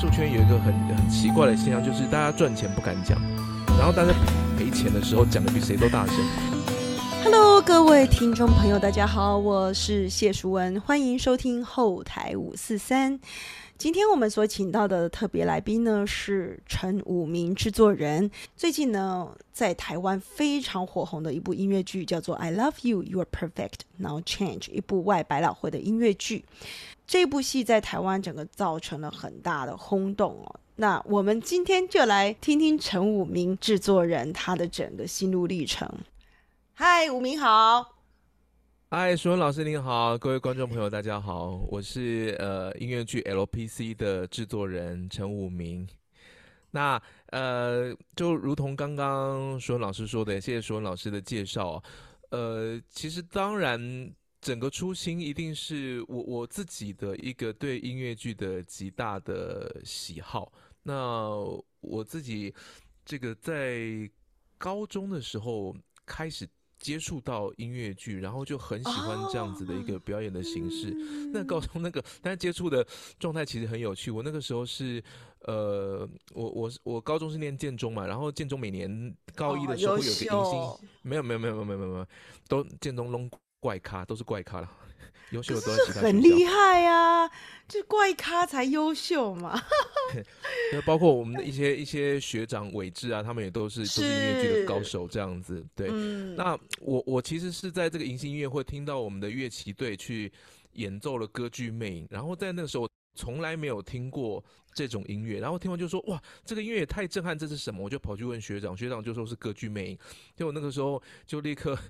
术圈有一个很很奇怪的现象，就是大家赚钱不敢讲，然后大家赔钱的时候讲的比谁都大声。Hello，各位听众朋友，大家好，我是谢淑文，欢迎收听后台五四三。今天我们所请到的特别来宾呢是陈武明制作人。最近呢，在台湾非常火红的一部音乐剧叫做《I Love You,，You Are Perfect, Now Change》，一部外百老汇的音乐剧。这部戏在台湾整个造成了很大的轰动哦。那我们今天就来听听陈武明制作人他的整个心路历程。嗨，武明好。嗨，舒文老师您好，各位观众朋友大家好，我是呃音乐剧 LPC 的制作人陈武明。那呃就如同刚刚舒文老师说的，谢谢舒文老师的介绍。呃，其实当然整个初心一定是我我自己的一个对音乐剧的极大的喜好。那我自己这个在高中的时候开始。接触到音乐剧，然后就很喜欢这样子的一个表演的形式。那高中那个，但是接触的状态其实很有趣。我那个时候是，呃，我我我高中是念建中嘛，然后建中每年高一的时候会有个迎新，没有没有没有没有没有没有，都建中弄怪咖，都是怪咖了。优秀的都是很厉害啊，就怪咖才优秀嘛。那包括我们的一些一些学长伟志啊，他们也都是都是音乐剧的高手这样子。对，那我我其实是在这个迎新音乐会听到我们的乐器队去演奏了歌剧魅影，然后在那个时候从来没有听过这种音乐，然后听完就说哇，这个音乐也太震撼，这是什么？我就跑去问学长，学长就说是歌剧魅影，就我那个时候就立刻。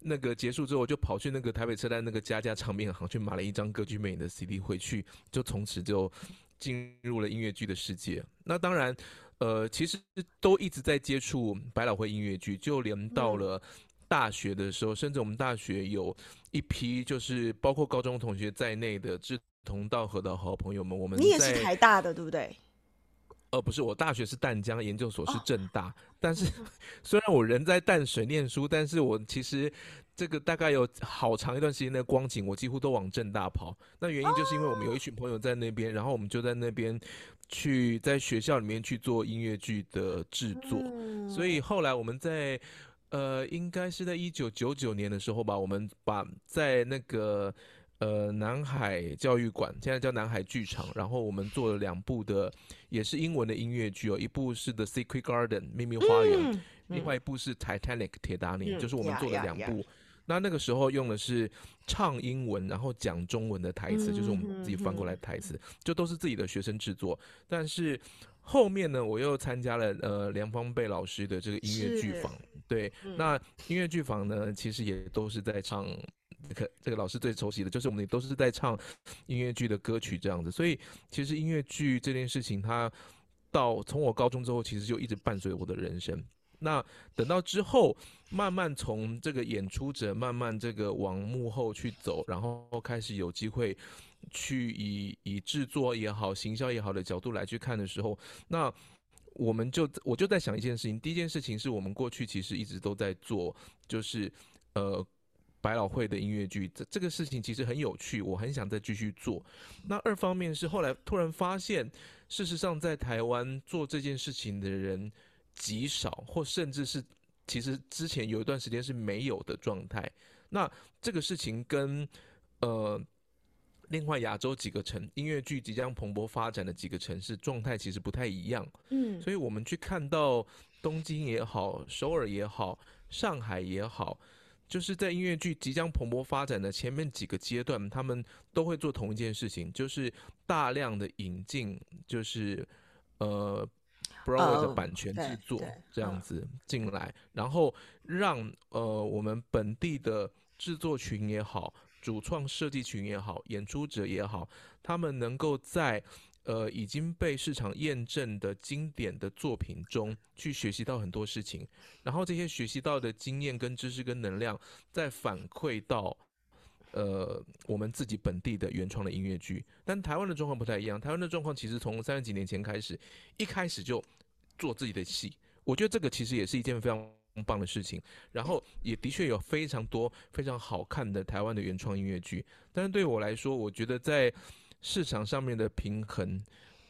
那个结束之后，就跑去那个台北车站那个家家唱片行去买了一张歌剧魅影的 CD 回去，就从此就进入了音乐剧的世界。那当然，呃，其实都一直在接触百老汇音乐剧，就连到了大学的时候，甚至我们大学有一批就是包括高中同学在内的志同道合的好朋友们，我们你也是台大的对不对？呃，不是，我大学是淡江，研究所是正大。但是 虽然我人在淡水念书，但是我其实这个大概有好长一段时间的光景，我几乎都往正大跑。那原因就是因为我们有一群朋友在那边，然后我们就在那边去在学校里面去做音乐剧的制作。所以后来我们在呃，应该是在一九九九年的时候吧，我们把在那个。呃，南海教育馆现在叫南海剧场，然后我们做了两部的，也是英文的音乐剧哦，一部是《The Secret Garden》秘密花园，另外一部是《Titanic》铁达尼，就是我们做了两部。那那个时候用的是唱英文，然后讲中文的台词，就是我们自己翻过来的台词，就都是自己的学生制作。但是后面呢，我又参加了呃梁芳贝老师的这个音乐剧坊，对，那音乐剧坊呢，其实也都是在唱。这个这个老师最熟悉的就是我们都是在唱音乐剧的歌曲这样子，所以其实音乐剧这件事情，它到从我高中之后，其实就一直伴随我的人生。那等到之后，慢慢从这个演出者，慢慢这个往幕后去走，然后开始有机会去以以制作也好、行销也好的角度来去看的时候，那我们就我就在想一件事情，第一件事情是我们过去其实一直都在做，就是呃。百老汇的音乐剧，这这个事情其实很有趣，我很想再继续做。那二方面是后来突然发现，事实上在台湾做这件事情的人极少，或甚至是其实之前有一段时间是没有的状态。那这个事情跟呃另外亚洲几个城音乐剧即将蓬勃发展的几个城市状态其实不太一样。嗯，所以我们去看到东京也好，首尔也好，上海也好。就是在音乐剧即将蓬勃发展的前面几个阶段，他们都会做同一件事情，就是大量的引进，就是呃，Broadway 的版权制作这样子进来，然后让呃我们本地的制作群也好，主创设计群也好，演出者也好，他们能够在。呃，已经被市场验证的经典的作品中去学习到很多事情，然后这些学习到的经验跟知识跟能量，再反馈到呃我们自己本地的原创的音乐剧。但台湾的状况不太一样，台湾的状况其实从三十几年前开始，一开始就做自己的戏。我觉得这个其实也是一件非常棒的事情。然后也的确有非常多非常好看的台湾的原创音乐剧。但是对我来说，我觉得在市场上面的平衡，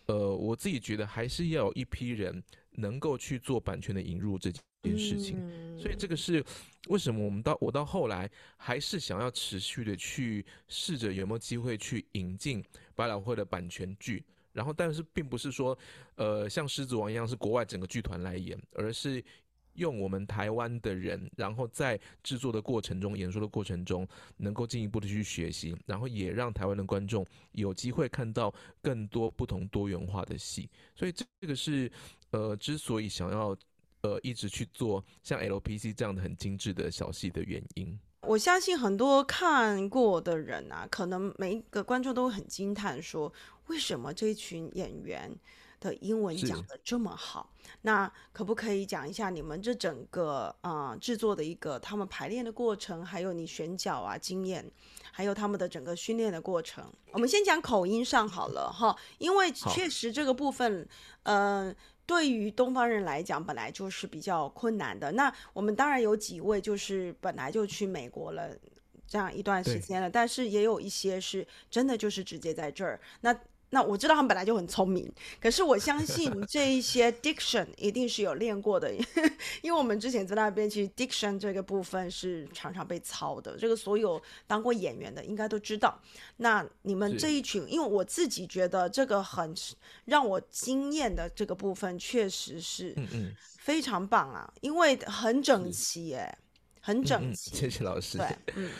呃，我自己觉得还是要有一批人能够去做版权的引入这件事情。所以这个是为什么我们到我到后来还是想要持续的去试着有没有机会去引进百老汇的版权剧。然后，但是并不是说，呃，像狮子王一样是国外整个剧团来演，而是用我们台湾的人，然后在制作的过程中、演说的过程中，能够进一步的去学习，然后也让台湾的观众有机会看到更多不同多元化的戏。所以这个是，呃，之所以想要，呃，一直去做像 LPC 这样的很精致的小戏的原因。我相信很多看过的人啊，可能每一个观众都会很惊叹说。为什么这群演员的英文讲的这么好？那可不可以讲一下你们这整个啊制作的一个他们排练的过程，还有你选角啊经验，还有他们的整个训练的过程？我们先讲口音上好了哈，因为确实这个部分，呃，对于东方人来讲本来就是比较困难的。那我们当然有几位就是本来就去美国了这样一段时间了，但是也有一些是真的就是直接在这儿那。那我知道他们本来就很聪明，可是我相信这一些 diction 一定是有练过的，因为我们之前在那边其实 diction 这个部分是常常被操的，这个所有当过演员的应该都知道。那你们这一群，因为我自己觉得这个很让我惊艳的这个部分，确实是非常棒啊，因为很整齐，哎，很整齐。谢谢老师。对，嗯。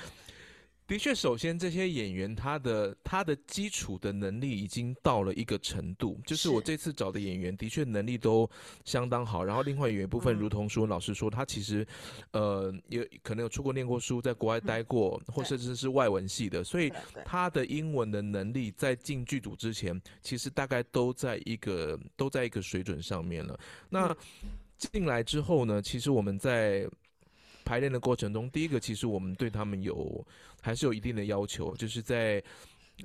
的确，首先这些演员他的他的基础的能力已经到了一个程度，就是我这次找的演员的确能力都相当好。然后另外有一部分，如同说老师说，他其实呃有可能有出国念过书，在国外待过，或甚至是外文系的，所以他的英文的能力在进剧组之前，其实大概都在一个都在一个水准上面了。那进来之后呢，其实我们在。排练的过程中，第一个其实我们对他们有还是有一定的要求，就是在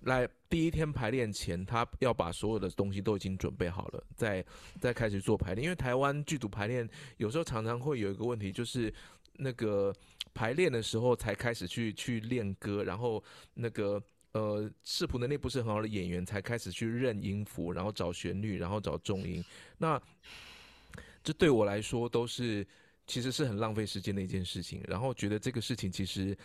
来第一天排练前，他要把所有的东西都已经准备好了，再再开始做排练。因为台湾剧组排练有时候常常会有一个问题，就是那个排练的时候才开始去去练歌，然后那个呃视谱能力不是很好的演员才开始去认音符，然后找旋律，然后找重音。那这对我来说都是。其实是很浪费时间的一件事情，然后觉得这个事情其实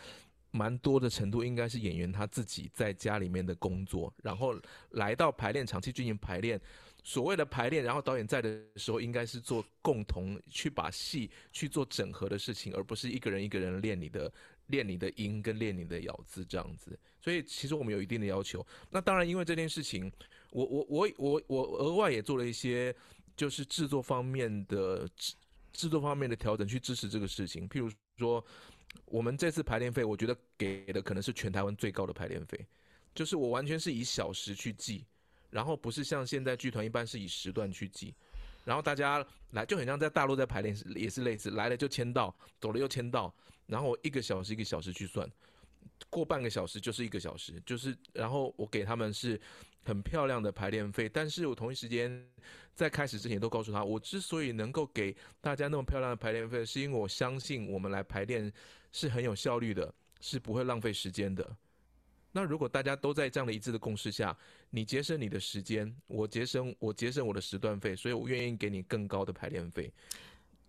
蛮多的程度应该是演员他自己在家里面的工作，然后来到排练场去进行排练。所谓的排练，然后导演在的时候，应该是做共同去把戏去做整合的事情，而不是一个人一个人练你的练你的音跟练你的咬字这样子。所以其实我们有一定的要求。那当然，因为这件事情，我我我我我额外也做了一些就是制作方面的。制制作方面的调整去支持这个事情，譬如说，我们这次排练费，我觉得给的可能是全台湾最高的排练费，就是我完全是以小时去计，然后不是像现在剧团一般是以时段去计，然后大家来就很像在大陆在排练也是类似，来了就签到，走了又签到，然后我一个小时一个小时去算，过半个小时就是一个小时，就是然后我给他们是。很漂亮的排练费，但是我同一时间在开始之前都告诉他，我之所以能够给大家那么漂亮的排练费，是因为我相信我们来排练是很有效率的，是不会浪费时间的。那如果大家都在这样的一致的共识下，你节省你的时间，我节省我节省我的时段费，所以我愿意给你更高的排练费。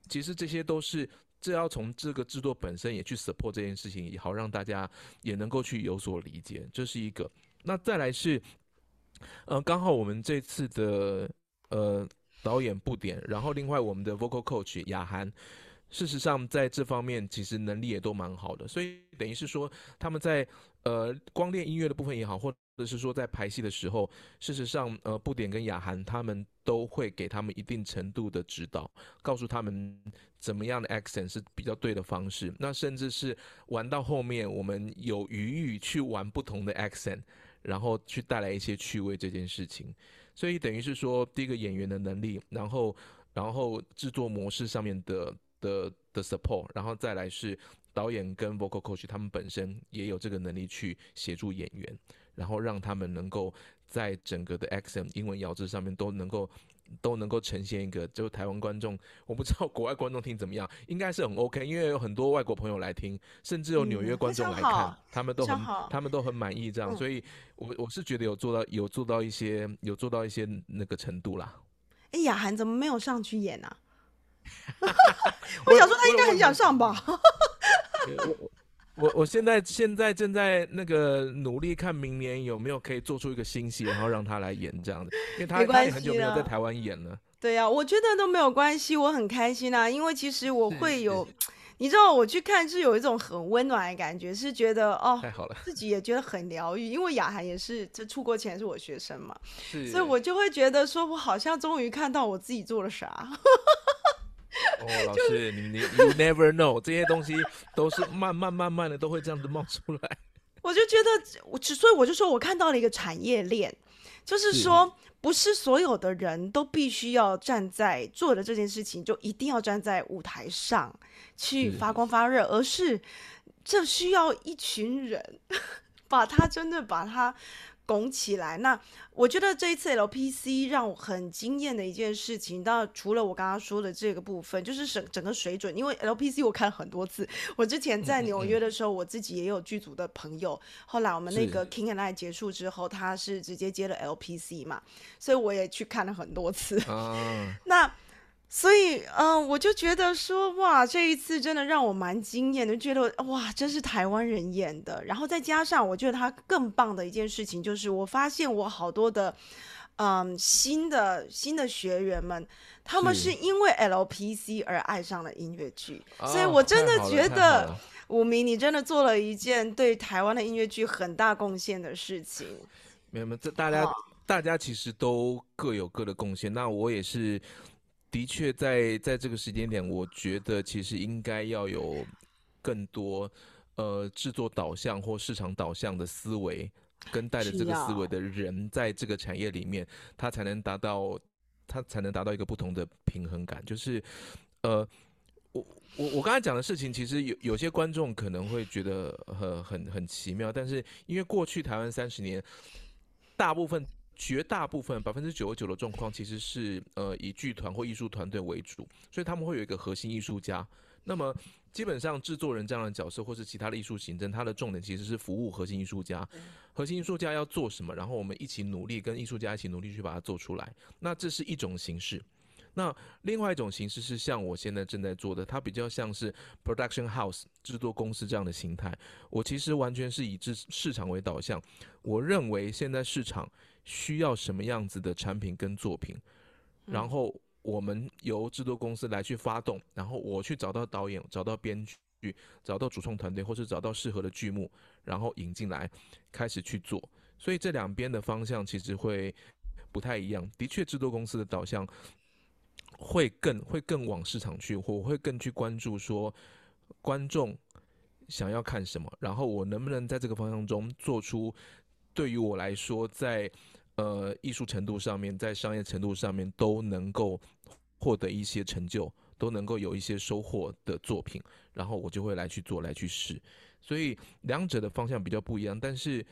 其实这些都是这要从这个制作本身也去 support 这件事情，也好让大家也能够去有所理解，这是一个。那再来是。呃，刚好我们这次的呃导演不点，然后另外我们的 vocal coach 雅涵，事实上在这方面其实能力也都蛮好的，所以等于是说他们在呃光练音乐的部分也好，或者是说在排戏的时候，事实上呃布点跟雅涵他们都会给他们一定程度的指导，告诉他们怎么样的 accent 是比较对的方式，那甚至是玩到后面，我们有余裕去玩不同的 accent。然后去带来一些趣味这件事情，所以等于是说，第一个演员的能力，然后然后制作模式上面的的的 support，然后再来是导演跟 vocal coach 他们本身也有这个能力去协助演员，然后让他们能够在整个的 accent 英文咬字上面都能够都能够呈现一个，就台湾观众，我不知道国外观众听怎么样，应该是很 OK，因为有很多外国朋友来听，甚至有纽约观众来看，他们都很他们都很满意这样，所以我我是觉得有做到有做到一些有做到一些那个程度啦。哎，雅涵怎么没有上去演呢？我想说他应该很想上吧。我我现在现在正在那个努力看明年有没有可以做出一个新戏，然后让他来演这样的，因为他他也很久没有在台湾演了。对呀，我觉得都没有关系，我很开心啊，因为其实我会有，你知道我去看是有一种很温暖的感觉，是觉得哦，太好了，自己也觉得很疗愈，因为雅涵也是这出国前是我学生嘛，是，所以我就会觉得说我好像终于看到我自己做了啥。哦，老师，你你 you never know，这些东西都是慢慢慢慢的都会这样子冒出来。我就觉得，我所以我就说我看到了一个产业链，就是说不是所有的人都必须要站在做的这件事情，就一定要站在舞台上去发光发热，而是这需要一群人 把它真的把它。拱起来。那我觉得这一次 LPC 让我很惊艳的一件事情，当然除了我刚刚说的这个部分，就是整整个水准。因为 LPC 我看了很多次，我之前在纽约的时候，我自己也有剧组的朋友。后来我们那个 King and I 结束之后，他是直接接了 LPC 嘛，所以我也去看了很多次。那。所以，嗯，我就觉得说，哇，这一次真的让我蛮惊艳的，觉得哇，真是台湾人演的。然后再加上，我觉得他更棒的一件事情就是，我发现我好多的，嗯，新的新的学员们，他们是因为 LPC 而爱上了音乐剧。所以我真的觉得，武明，你真的做了一件对台湾的音乐剧很大贡献的事情。没有，这大家大家其实都各有各的贡献。那我也是。的确，在在这个时间点，我觉得其实应该要有更多呃制作导向或市场导向的思维，跟带着这个思维的人，在这个产业里面，他才能达到他才能达到一个不同的平衡感。就是呃，我我我刚才讲的事情，其实有有些观众可能会觉得很很很奇妙，但是因为过去台湾三十年，大部分。绝大部分百分之九十九的状况其实是呃以剧团或艺术团队为主，所以他们会有一个核心艺术家。那么基本上制作人这样的角色或是其他的艺术行政，它的重点其实是服务核心艺术家。核心艺术家要做什么，然后我们一起努力跟艺术家一起努力去把它做出来。那这是一种形式。那另外一种形式是像我现在正在做的，它比较像是 production house 制作公司这样的形态。我其实完全是以市市场为导向。我认为现在市场。需要什么样子的产品跟作品，然后我们由制作公司来去发动，然后我去找到导演、找到编剧、找到主创团队，或是找到适合的剧目，然后引进来开始去做。所以这两边的方向其实会不太一样。的确，制作公司的导向会更会更往市场去，我会更去关注说观众想要看什么，然后我能不能在这个方向中做出。对于我来说，在呃艺术程度上面，在商业程度上面都能够获得一些成就，都能够有一些收获的作品，然后我就会来去做，来去试。所以两者的方向比较不一样，但是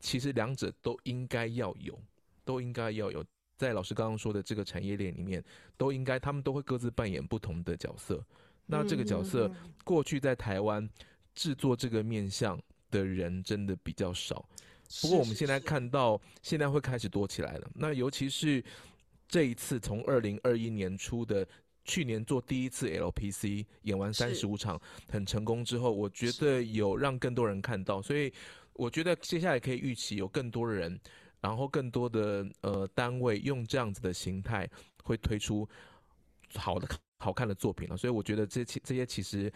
其实两者都应该要有，都应该要有。在老师刚刚说的这个产业链里面，都应该他们都会各自扮演不同的角色。那这个角色过去在台湾制作这个面相的人真的比较少。不过我们现在看到，现在会开始多起来了。那尤其是这一次，从二零二一年初的去年做第一次 LPC，演完三十五场很成功之后，我觉得有让更多人看到，所以我觉得接下来可以预期有更多的人，然后更多的呃单位用这样子的形态会推出好的好看的作品了。所以我觉得这其这些其实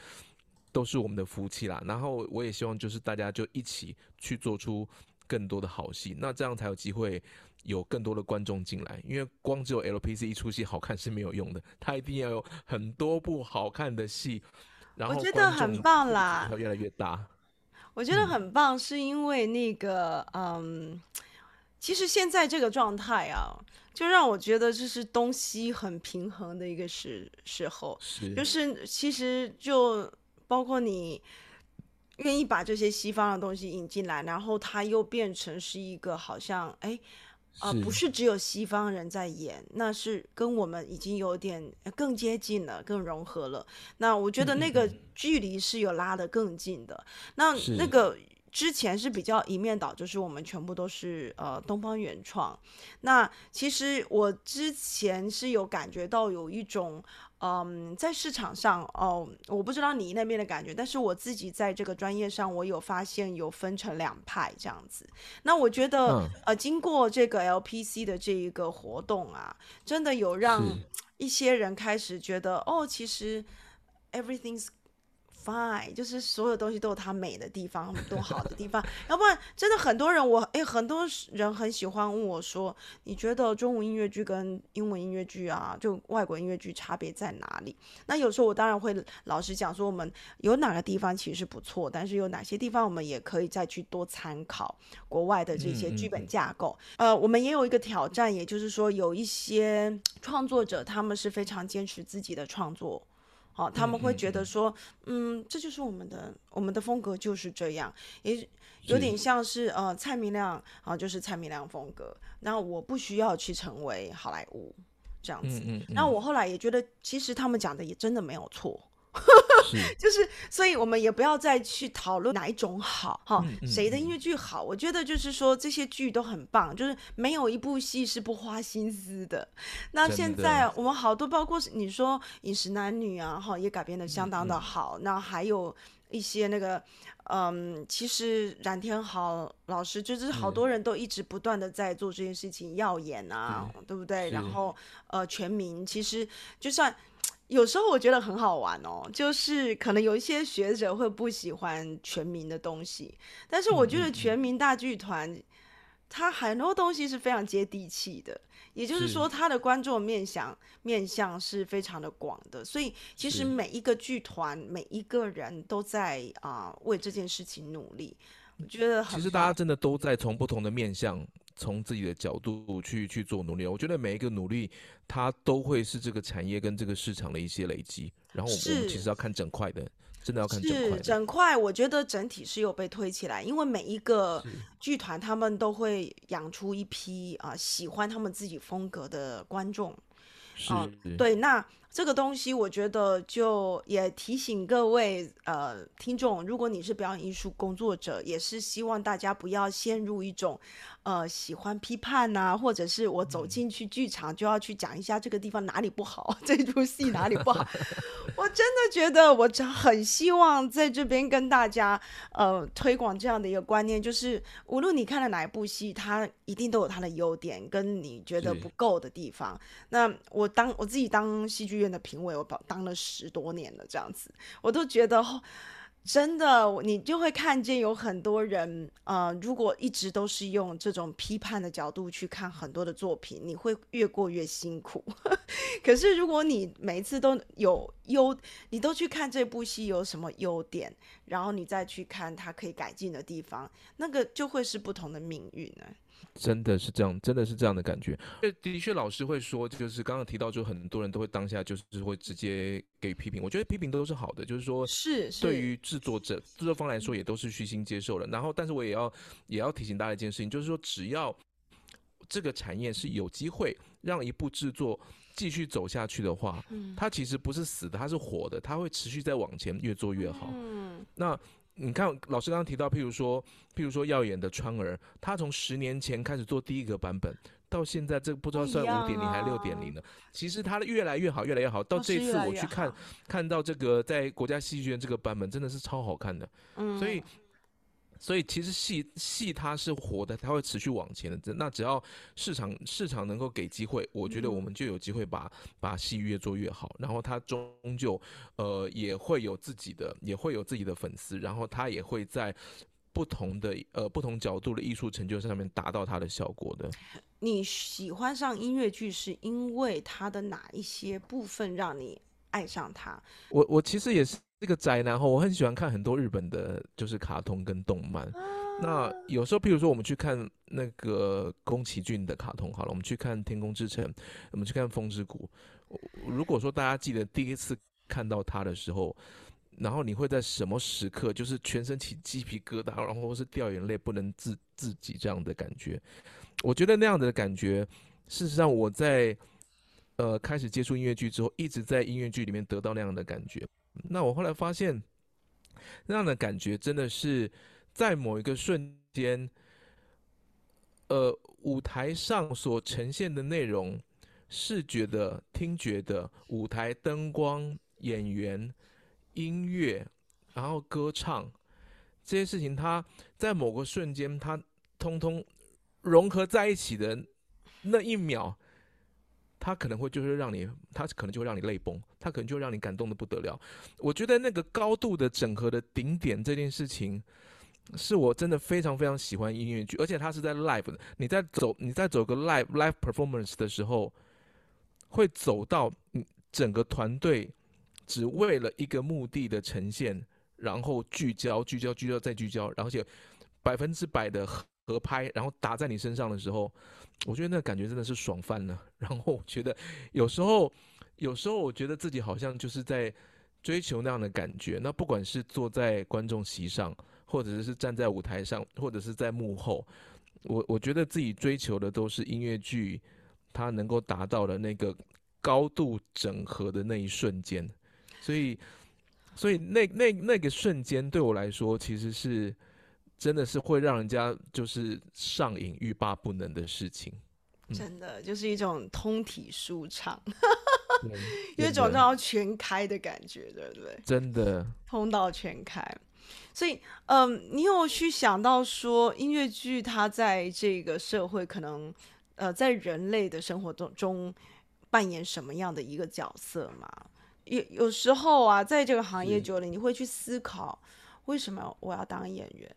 都是我们的福气啦。然后我也希望就是大家就一起去做出。更多的好戏，那这样才有机会有更多的观众进来。因为光只有 LPC 一出戏好看是没有用的，它一定要有很多部好看的戏。然后我觉得很棒啦，越来越大。我觉得很棒，是因为那个嗯，其实现在这个状态啊，就让我觉得这是东西很平衡的一个时时候。是，就是其实就包括你。愿意把这些西方的东西引进来，然后它又变成是一个好像哎，啊、不是只有西方人在演，那是跟我们已经有点更接近了，更融合了。那我觉得那个距离是有拉得更近的。那那个之前是比较一面倒，就是我们全部都是呃东方原创。那其实我之前是有感觉到有一种。嗯，在市场上哦，我不知道你那边的感觉，但是我自己在这个专业上，我有发现有分成两派这样子。那我觉得，呃，经过这个 LPC 的这一个活动啊，真的有让一些人开始觉得，哦，其实 everything's。fine，就是所有东西都有它美的地方，很多好的地方。要不然，真的很多人，我哎，很多人很喜欢问我说：“你觉得中文音乐剧跟英文音乐剧啊，就外国音乐剧差别在哪里？”那有时候我当然会老实讲说，我们有哪个地方其实是不错，但是有哪些地方我们也可以再去多参考国外的这些剧本架构。呃，我们也有一个挑战，也就是说，有一些创作者他们是非常坚持自己的创作。好，他们会觉得说，嗯，这就是我们的，我们的风格就是这样，也有点像是呃蔡明亮啊，就是蔡明亮风格。那我不需要去成为好莱坞这样子。那我后来也觉得，其实他们讲的也真的没有错。就是，所以我们也不要再去讨论哪一种好哈，谁的音乐剧好。我觉得就是说这些剧都很棒，就是没有一部戏是不花心思的。那现在我们好多，包括你说《饮食男女》啊，哈，也改编的相当的好。那还有一些那个，嗯，其实冉天豪老师就是好多人都一直不断的在做这件事情，耀眼啊，对不对？然后呃，全民其实就算。有时候我觉得很好玩哦，就是可能有一些学者会不喜欢全民的东西，但是我觉得全民大剧团，它很多东西是非常接地气的，也就是说，它的观众面向面向是非常的广的，所以其实每一个剧团每一个人都在啊为这件事情努力，我觉得其实大家真的都在从不同的面向。从自己的角度去去做努力，我觉得每一个努力，它都会是这个产业跟这个市场的一些累积。然后我们其实要看整块的，真的要看整块。整块，我觉得整体是有被推起来，因为每一个剧团他们都会养出一批啊喜欢他们自己风格的观众。是，对，那这个东西我觉得就也提醒各位呃听众，如果你是表演艺术工作者，也是希望大家不要陷入一种。呃，喜欢批判呐，或者是我走进去剧场就要去讲一下这个地方哪里不好，这出戏哪里不好。我真的觉得，我真很希望在这边跟大家呃推广这样的一个观念，就是无论你看了哪一部戏，它一定都有它的优点，跟你觉得不够的地方。那我当我自己当戏剧的评委，我当了十多年了，这样子，我都觉得。真的，你就会看见有很多人，呃，如果一直都是用这种批判的角度去看很多的作品，你会越过越辛苦。可是如果你每一次都有优，你都去看这部戏有什么优点，然后你再去看它可以改进的地方，那个就会是不同的命运呢。真的是这样，真的是这样的感觉。的确，老师会说，就是刚刚提到，就很多人都会当下就是会直接给批评。我觉得批评都是好的，就是说，是对于制作者、制作方来说，也都是虚心接受了。然后，但是我也要也要提醒大家一件事情，就是说，只要这个产业是有机会让一部制作继续走下去的话，嗯，它其实不是死的，它是活的，它会持续在往前越做越好。嗯，那。你看，老师刚刚提到，譬如说，譬如说，耀眼的川儿，他从十年前开始做第一个版本，到现在这不知道算五点零还是六点零了。其实他的越来越好，越来越好。到这次我去看，看到这个在国家戏剧院这个版本，真的是超好看的。嗯，所以。所以其实戏戏它是活的，它会持续往前的。那只要市场市场能够给机会，我觉得我们就有机会把把戏越做越好。然后它终究呃也会有自己的也会有自己的粉丝，然后它也会在不同的呃不同角度的艺术成就上面达到它的效果的。你喜欢上音乐剧是因为它的哪一些部分让你爱上它？我我其实也是。这个宅男哈，我很喜欢看很多日本的，就是卡通跟动漫。那有时候，譬如说我们去看那个宫崎骏的卡通，好了，我们去看《天空之城》，我们去看《风之谷》。如果说大家记得第一次看到他的时候，然后你会在什么时刻就是全身起鸡皮疙瘩，然后是掉眼泪不能自自己这样的感觉。我觉得那样的感觉，事实上我在呃开始接触音乐剧之后，一直在音乐剧里面得到那样的感觉。那我后来发现，那样的感觉真的是在某一个瞬间，呃，舞台上所呈现的内容。视觉的、听觉的、舞台灯光、演员、音乐，然后歌唱这些事情，它在某个瞬间，它通通融合在一起的那一秒，他可能会就是让你，他可能就会让你泪崩，他可能就让你感动的不得了。我觉得那个高度的整合的顶点这件事情，是我真的非常非常喜欢音乐剧，而且它是在 live 的。你在走，你在走个 live live performance 的时候。会走到整个团队只为了一个目的的呈现，然后聚焦、聚焦、聚焦再聚焦，然后且百分之百的合拍，然后打在你身上的时候，我觉得那感觉真的是爽翻了。然后我觉得有时候，有时候我觉得自己好像就是在追求那样的感觉。那不管是坐在观众席上，或者是站在舞台上，或者是在幕后，我我觉得自己追求的都是音乐剧。它能够达到的那个高度整合的那一瞬间，所以，所以那那那个瞬间对我来说，其实是真的是会让人家就是上瘾欲罢不能的事情。真的就是一种通体舒畅，有一种要全开的感觉，对不对？真的通道全开。所以，嗯，你有去想到说音乐剧它在这个社会可能？呃，在人类的生活中中扮演什么样的一个角色吗？有有时候啊，在这个行业久了，你会去思考，为什么我要当演员？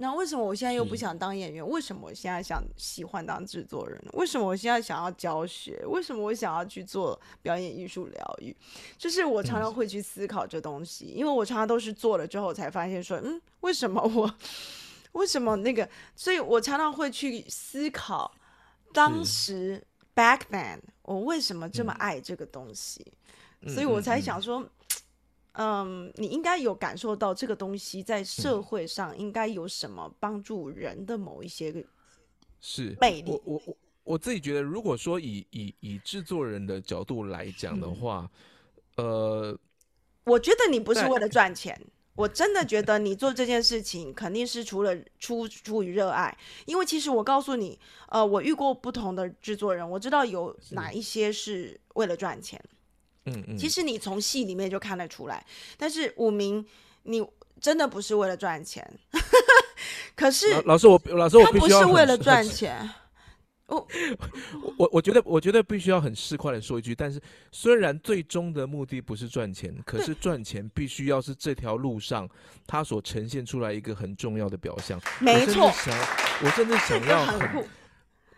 那为什么我现在又不想当演员？为什么我现在想喜欢当制作人？为什么我现在想要教学？为什么我想要去做表演艺术疗愈？就是我常常会去思考这东西，因为我常常都是做了之后才发现说，嗯，为什么我为什么那个？所以我常常会去思考。当时 back then，我为什么这么爱这个东西？所以我才想说，嗯，你应该有感受到这个东西在社会上应该有什么帮助人的某一些个是魅力。我我我我自己觉得，如果说以以以制作人的角度来讲的话，呃，我觉得你不是为了赚钱。我真的觉得你做这件事情肯定是除了出出于热爱，因为其实我告诉你，呃，我遇过不同的制作人，我知道有哪一些是为了赚钱，嗯嗯，其实你从戏里面就看得出来，但是武明你真的不是为了赚钱，可是老师我老师我不是为了赚钱。我我我觉得我觉得必须要很市侩的说一句，但是虽然最终的目的不是赚钱，可是赚钱必须要是这条路上他所呈现出来一个很重要的表象。没错，我甚至想要很，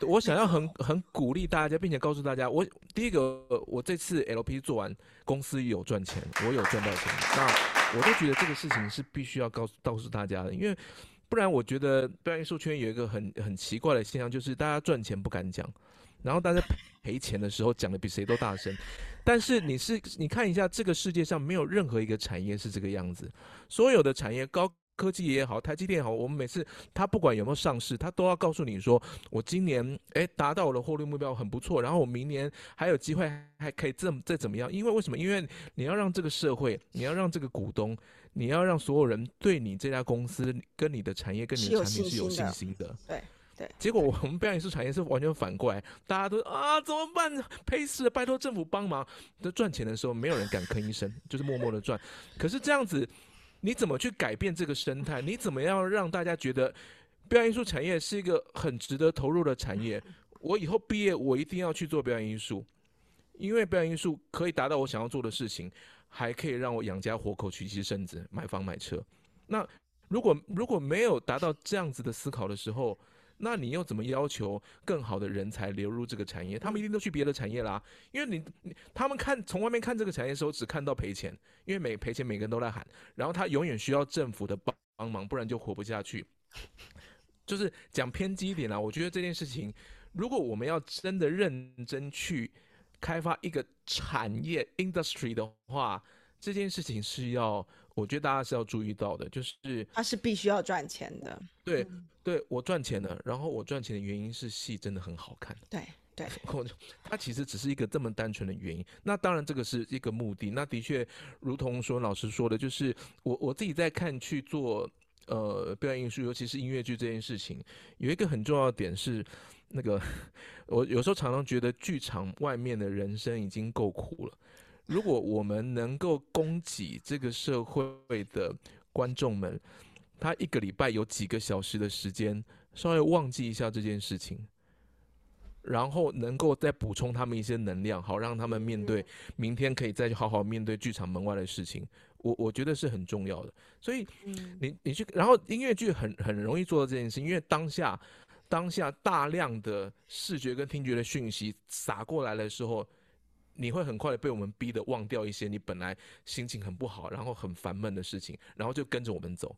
我想要很很鼓励大家，并且告诉大家，我第一个我这次 LP 做完，公司有赚钱，我有赚到钱，那我都觉得这个事情是必须要告诉告诉大家的，因为。不然，我觉得表演艺术圈有一个很很奇怪的现象，就是大家赚钱不敢讲，然后大家赔钱的时候讲的比谁都大声。但是你是你看一下，这个世界上没有任何一个产业是这个样子，所有的产业，高科技也好，台积电也好，我们每次他不管有没有上市，他都要告诉你说，我今年诶达到我的获利目标很不错，然后我明年还有机会还可以这再怎么样？因为为什么？因为你要让这个社会，你要让这个股东。你要让所有人对你这家公司、跟你的产业、跟你的产品是有信心的。对对。结果我们表演艺术产业是完全反过来，大家都啊怎么办？赔死了！拜托政府帮忙。在赚钱的时候，没有人敢吭一声，就是默默的赚。可是这样子，你怎么去改变这个生态？你怎么样让大家觉得表演艺术产业是一个很值得投入的产业？我以后毕业，我一定要去做表演艺术，因为表演艺术可以达到我想要做的事情。还可以让我养家活口、娶妻生子、买房买车。那如果如果没有达到这样子的思考的时候，那你又怎么要求更好的人才流入这个产业？他们一定都去别的产业啦。因为你他们看从外面看这个产业的时候，只看到赔钱，因为每赔钱每个人都在喊，然后他永远需要政府的帮帮忙，不然就活不下去。就是讲偏激一点啦，我觉得这件事情，如果我们要真的认真去。开发一个产业 industry 的话，这件事情是要，我觉得大家是要注意到的，就是他是必须要赚钱的。对，对我赚钱了，然后我赚钱的原因是戏真的很好看。对对，我它其实只是一个这么单纯的原因。那当然这个是一个目的。那的确，如同说老师说的，就是我我自己在看去做呃表演艺术，尤其是音乐剧这件事情，有一个很重要的点是。那个，我有时候常常觉得剧场外面的人生已经够苦了。如果我们能够供给这个社会的观众们，他一个礼拜有几个小时的时间，稍微忘记一下这件事情，然后能够再补充他们一些能量，好让他们面对明天可以再去好好面对剧场门外的事情。我我觉得是很重要的。所以，你你去，然后音乐剧很很容易做到这件事，因为当下。当下大量的视觉跟听觉的讯息洒过来的时候，你会很快的被我们逼的忘掉一些你本来心情很不好，然后很烦闷的事情，然后就跟着我们走。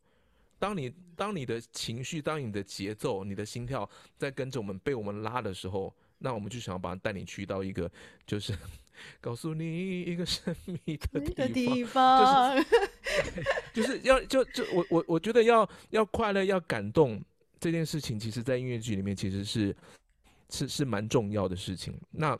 当你当你的情绪、当你的节奏、你的心跳在跟着我们被我们拉的时候，那我们就想要把它带你去到一个，就是 告诉你一个神秘的地方，就是 就是要就就我我我觉得要要快乐要感动。这件事情其实，在音乐剧里面，其实是是是蛮重要的事情。那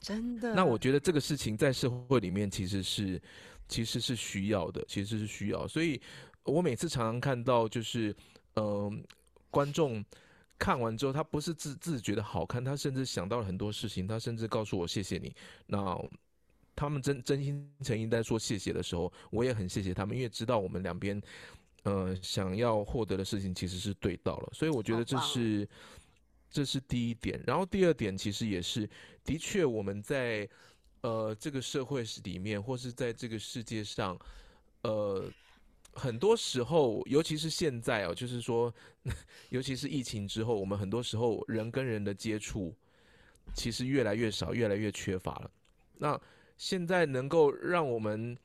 真的，那我觉得这个事情在社会里面其实是其实是需要的，其实是需要。所以我每次常常看到，就是嗯，观众看完之后，他不是自自觉得好看，他甚至想到了很多事情，他甚至告诉我谢谢你。那他们真真心诚意在说谢谢的时候，我也很谢谢他们，因为知道我们两边。呃，想要获得的事情其实是对到了，所以我觉得这是这是第一点。然后第二点其实也是，的确我们在呃这个社会里面，或是在这个世界上，呃，很多时候，尤其是现在哦，就是说，尤其是疫情之后，我们很多时候人跟人的接触其实越来越少，越来越缺乏了。那现在能够让我们。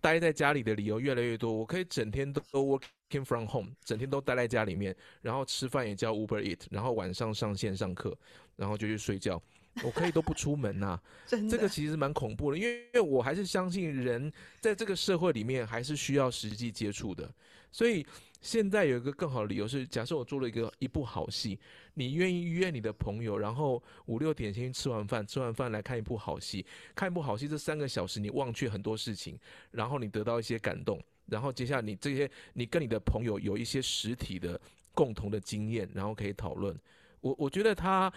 待在家里的理由越来越多，我可以整天都 working from home，整天都待在家里面，然后吃饭也叫 Uber Eat，然后晚上上线上课，然后就去睡觉，我可以都不出门呐。这个其实蛮恐怖的，因为因为我还是相信人在这个社会里面还是需要实际接触的，所以。现在有一个更好的理由是，假设我做了一个一部好戏，你愿意约你的朋友，然后五六点先吃完饭，吃完饭来看一部好戏，看一部好戏，这三个小时你忘却很多事情，然后你得到一些感动，然后接下来你这些你跟你的朋友有一些实体的共同的经验，然后可以讨论。我我觉得他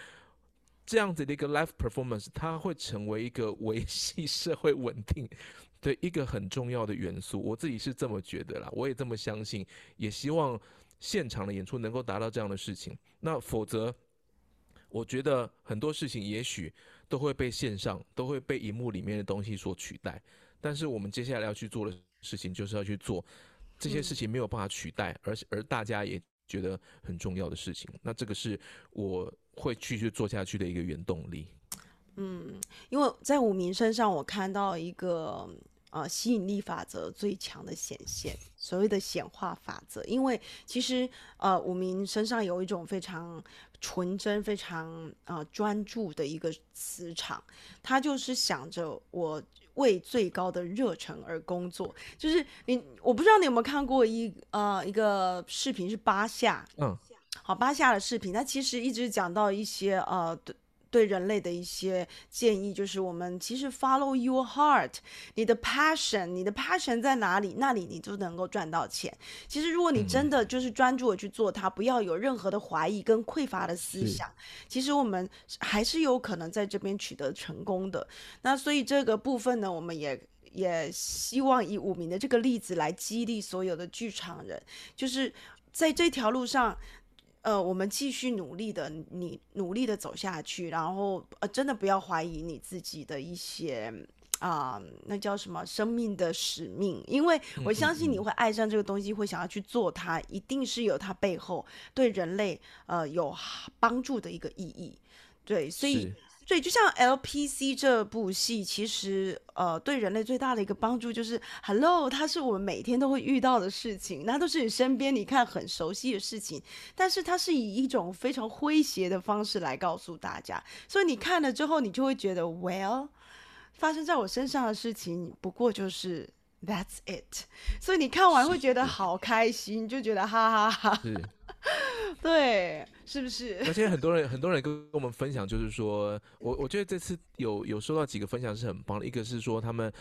这样子的一个 live performance，它会成为一个维系社会稳定。的一个很重要的元素，我自己是这么觉得啦，我也这么相信，也希望现场的演出能够达到这样的事情。那否则，我觉得很多事情也许都会被线上、都会被荧幕里面的东西所取代。但是我们接下来要去做的事情，就是要去做这些事情没有办法取代，而而大家也觉得很重要的事情。那这个是我会继续做下去的一个原动力。嗯，因为在武明身上，我看到一个。呃，吸引力法则最强的显现，所谓的显化法则。因为其实呃，武明身上有一种非常纯真、非常呃专注的一个磁场，他就是想着我为最高的热忱而工作。就是你，我不知道你有没有看过一呃一个视频，是八下，嗯，好，巴夏的视频，他其实一直讲到一些呃。对对人类的一些建议，就是我们其实 follow your heart，你的 passion，你的 passion 在哪里，那里你就能够赚到钱。其实如果你真的就是专注的去做它，不要有任何的怀疑跟匮乏的思想，其实我们还是有可能在这边取得成功的。那所以这个部分呢，我们也也希望以五名的这个例子来激励所有的剧场人，就是在这条路上。呃，我们继续努力的，你努力的走下去，然后呃，真的不要怀疑你自己的一些啊，那叫什么生命的使命，因为我相信你会爱上这个东西，会想要去做它，一定是有它背后对人类呃有帮助的一个意义，对，所以。对，就像 LPC 这部戏，其实呃，对人类最大的一个帮助就是，Hello，它是我们每天都会遇到的事情，那都是你身边你看很熟悉的事情，但是它是以一种非常诙谐的方式来告诉大家，所以你看了之后，你就会觉得，Well，发生在我身上的事情，不过就是 That's it。所以你看完会觉得好开心，就觉得哈哈哈。是，对，是不是？而且很多人很多人跟我们分享，就是说我我觉得这次有有收到几个分享是很棒的，一个是说他们。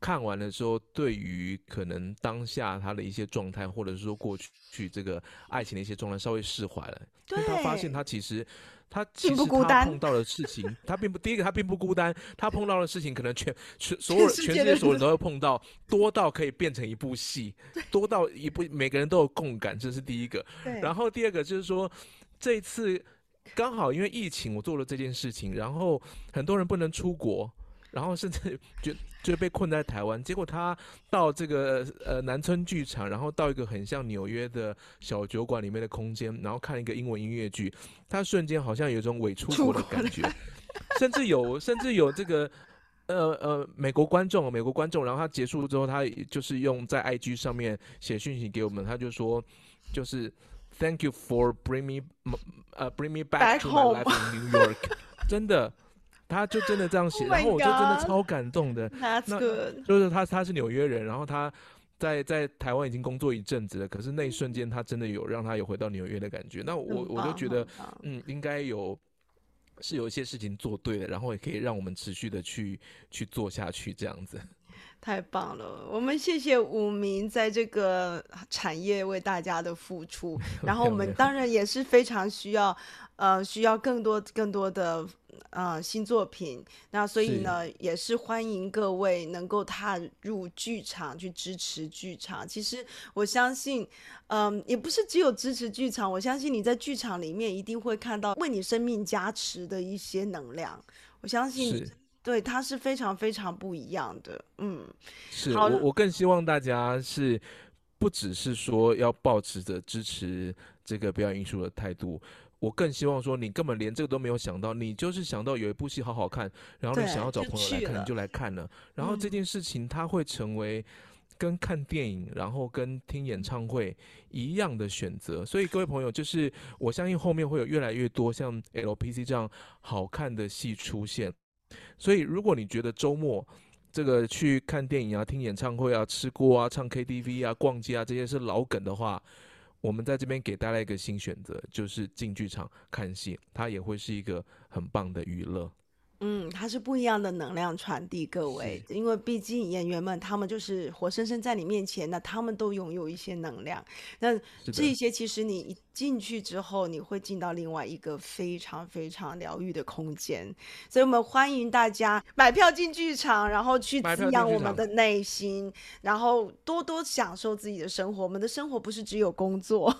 看完了之后，对于可能当下他的一些状态，或者是说过去这个爱情的一些状态，稍微释怀了。因为他发现他其实他其实他碰到的事情，他并不第一个他并不孤单，他碰到的事情可能全全所有全世界所有人都会碰到，多到可以变成一部戏，多到一部每个人都有共感，这是第一个。然后第二个就是说，这次刚好因为疫情，我做了这件事情，然后很多人不能出国。然后甚至就就被困在台湾，结果他到这个呃南村剧场，然后到一个很像纽约的小酒馆里面的空间，然后看一个英文音乐剧，他瞬间好像有一种伪出国的感觉，甚至有甚至有这个呃呃美国观众，美国观众，然后他结束之后，他就是用在 IG 上面写讯息给我们，他就说就是 Thank you for bring me 呃 bring me back to my life in New York，真的。他就真的这样写，然后我就真的超感动的。那就是他，他是纽约人，然后他在在台湾已经工作一阵子了，可是那一瞬间他真的有让他有回到纽约的感觉。那我我就觉得，嗯，应该有是有一些事情做对了，然后也可以让我们持续的去去做下去，这样子。太棒了，我们谢谢武明在这个产业为大家的付出，然后我们当然也是非常需要，呃，需要更多更多的。呃，新作品，那所以呢，也是欢迎各位能够踏入剧场去支持剧场。其实我相信，嗯，也不是只有支持剧场，我相信你在剧场里面一定会看到为你生命加持的一些能量。我相信，对，它是非常非常不一样的。嗯，是我我更希望大家是不只是说要保持着支持这个表演艺术的态度。我更希望说，你根本连这个都没有想到，你就是想到有一部戏好好看，然后你想要找朋友来看，你就来看了。然后这件事情它会成为跟看电影，然后跟听演唱会一样的选择。所以各位朋友，就是我相信后面会有越来越多像 LPC 这样好看的戏出现。所以如果你觉得周末这个去看电影啊、听演唱会啊、吃锅啊、唱 KTV 啊、逛街啊这些是老梗的话，我们在这边给大家一个新选择，就是进剧场看戏，它也会是一个很棒的娱乐。嗯，它是不一样的能量传递，各位，因为毕竟演员们他们就是活生生在你面前，那他们都拥有一些能量，那这些其实你一。进去之后，你会进到另外一个非常非常疗愈的空间，所以我们欢迎大家买票进剧场，然后去滋养我们的内心，然后多多享受自己的生活。我们的生活不是只有工作，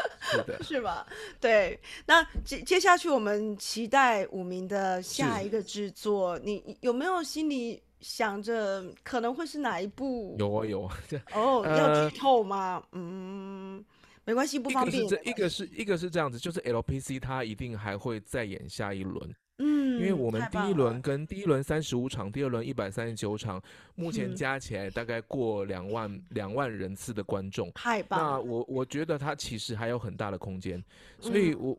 是吧？对。那接接下去，我们期待五名的下一个制作，你有没有心里想着可能会是哪一部？有啊有啊。哦，要剧透吗？嗯。没关系，不方便。一个是这，一个是一个是这样子，就是 LPC 它一定还会再演下一轮。嗯，因为我们第一轮跟第一轮三十五场，第二轮一百三十九场，目前加起来大概过两万两万人次的观众。太棒！那我我觉得它其实还有很大的空间，所以我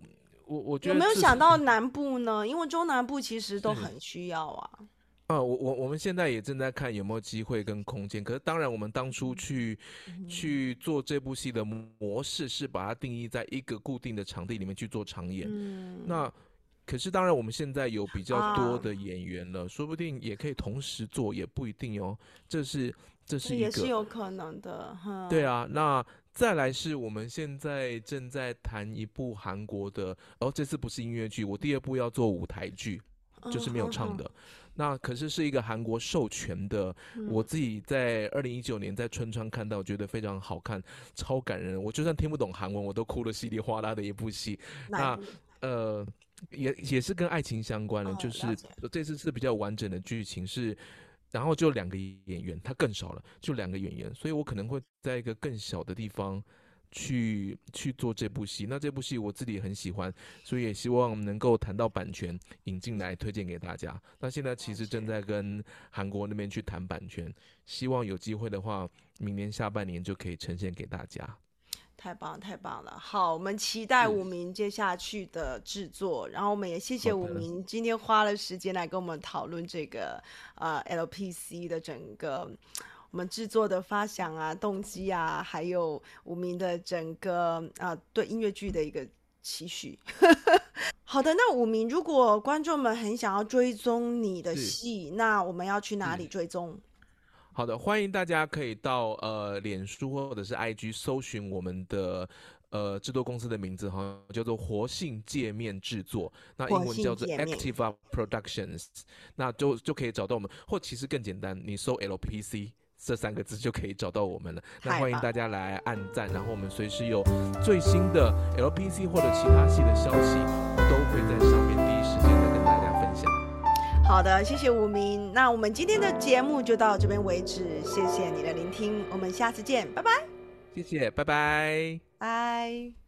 我我觉得有没有想到南部呢？因为中南部其实都很需要啊。啊，我我我们现在也正在看有没有机会跟空间。可是当然，我们当初去去做这部戏的模式是把它定义在一个固定的场地里面去做长演。那可是当然，我们现在有比较多的演员了，说不定也可以同时做，也不一定哦。这是这是一个也是有可能的。对啊，那再来是我们现在正在谈一部韩国的，哦，这次不是音乐剧，我第二部要做舞台剧，就是没有唱的。那可是是一个韩国授权的，我自己在二零一九年在春川看到，觉得非常好看，超感人。我就算听不懂韩文，我都哭得稀里哗啦的一部戏。那呃，也也是跟爱情相关的，就是这次是比较完整的剧情是，然后就两个演员，他更少了，就两个演员，所以我可能会在一个更小的地方。去去做这部戏，那这部戏我自己也很喜欢，所以也希望能够谈到版权引进来推荐给大家。那现在其实正在跟韩国那边去谈版权，希望有机会的话，明年下半年就可以呈现给大家。太棒太棒了！好，我们期待武明接下去的制作，然后我们也谢谢武明今天花了时间来跟我们讨论这个呃 LPC 的整个我们制作的发想啊、动机啊，还有武明的整个啊对音乐剧的一个期许。好的，那武明，如果观众们很想要追踪你的戏，那我们要去哪里追踪？好的，欢迎大家可以到呃脸书或者是 IG 搜寻我们的呃制作公司的名字哈，叫做活性界面制作，那英文叫做 Active Productions，那就就可以找到我们。或其实更简单，你搜 LPC 这三个字就可以找到我们了。那欢迎大家来按赞，然后我们随时有最新的 LPC 或者其他系的消息，都会在上好的，谢谢吴明。那我们今天的节目就到这边为止，谢谢你的聆听，我们下次见，拜拜。谢谢，拜拜，拜。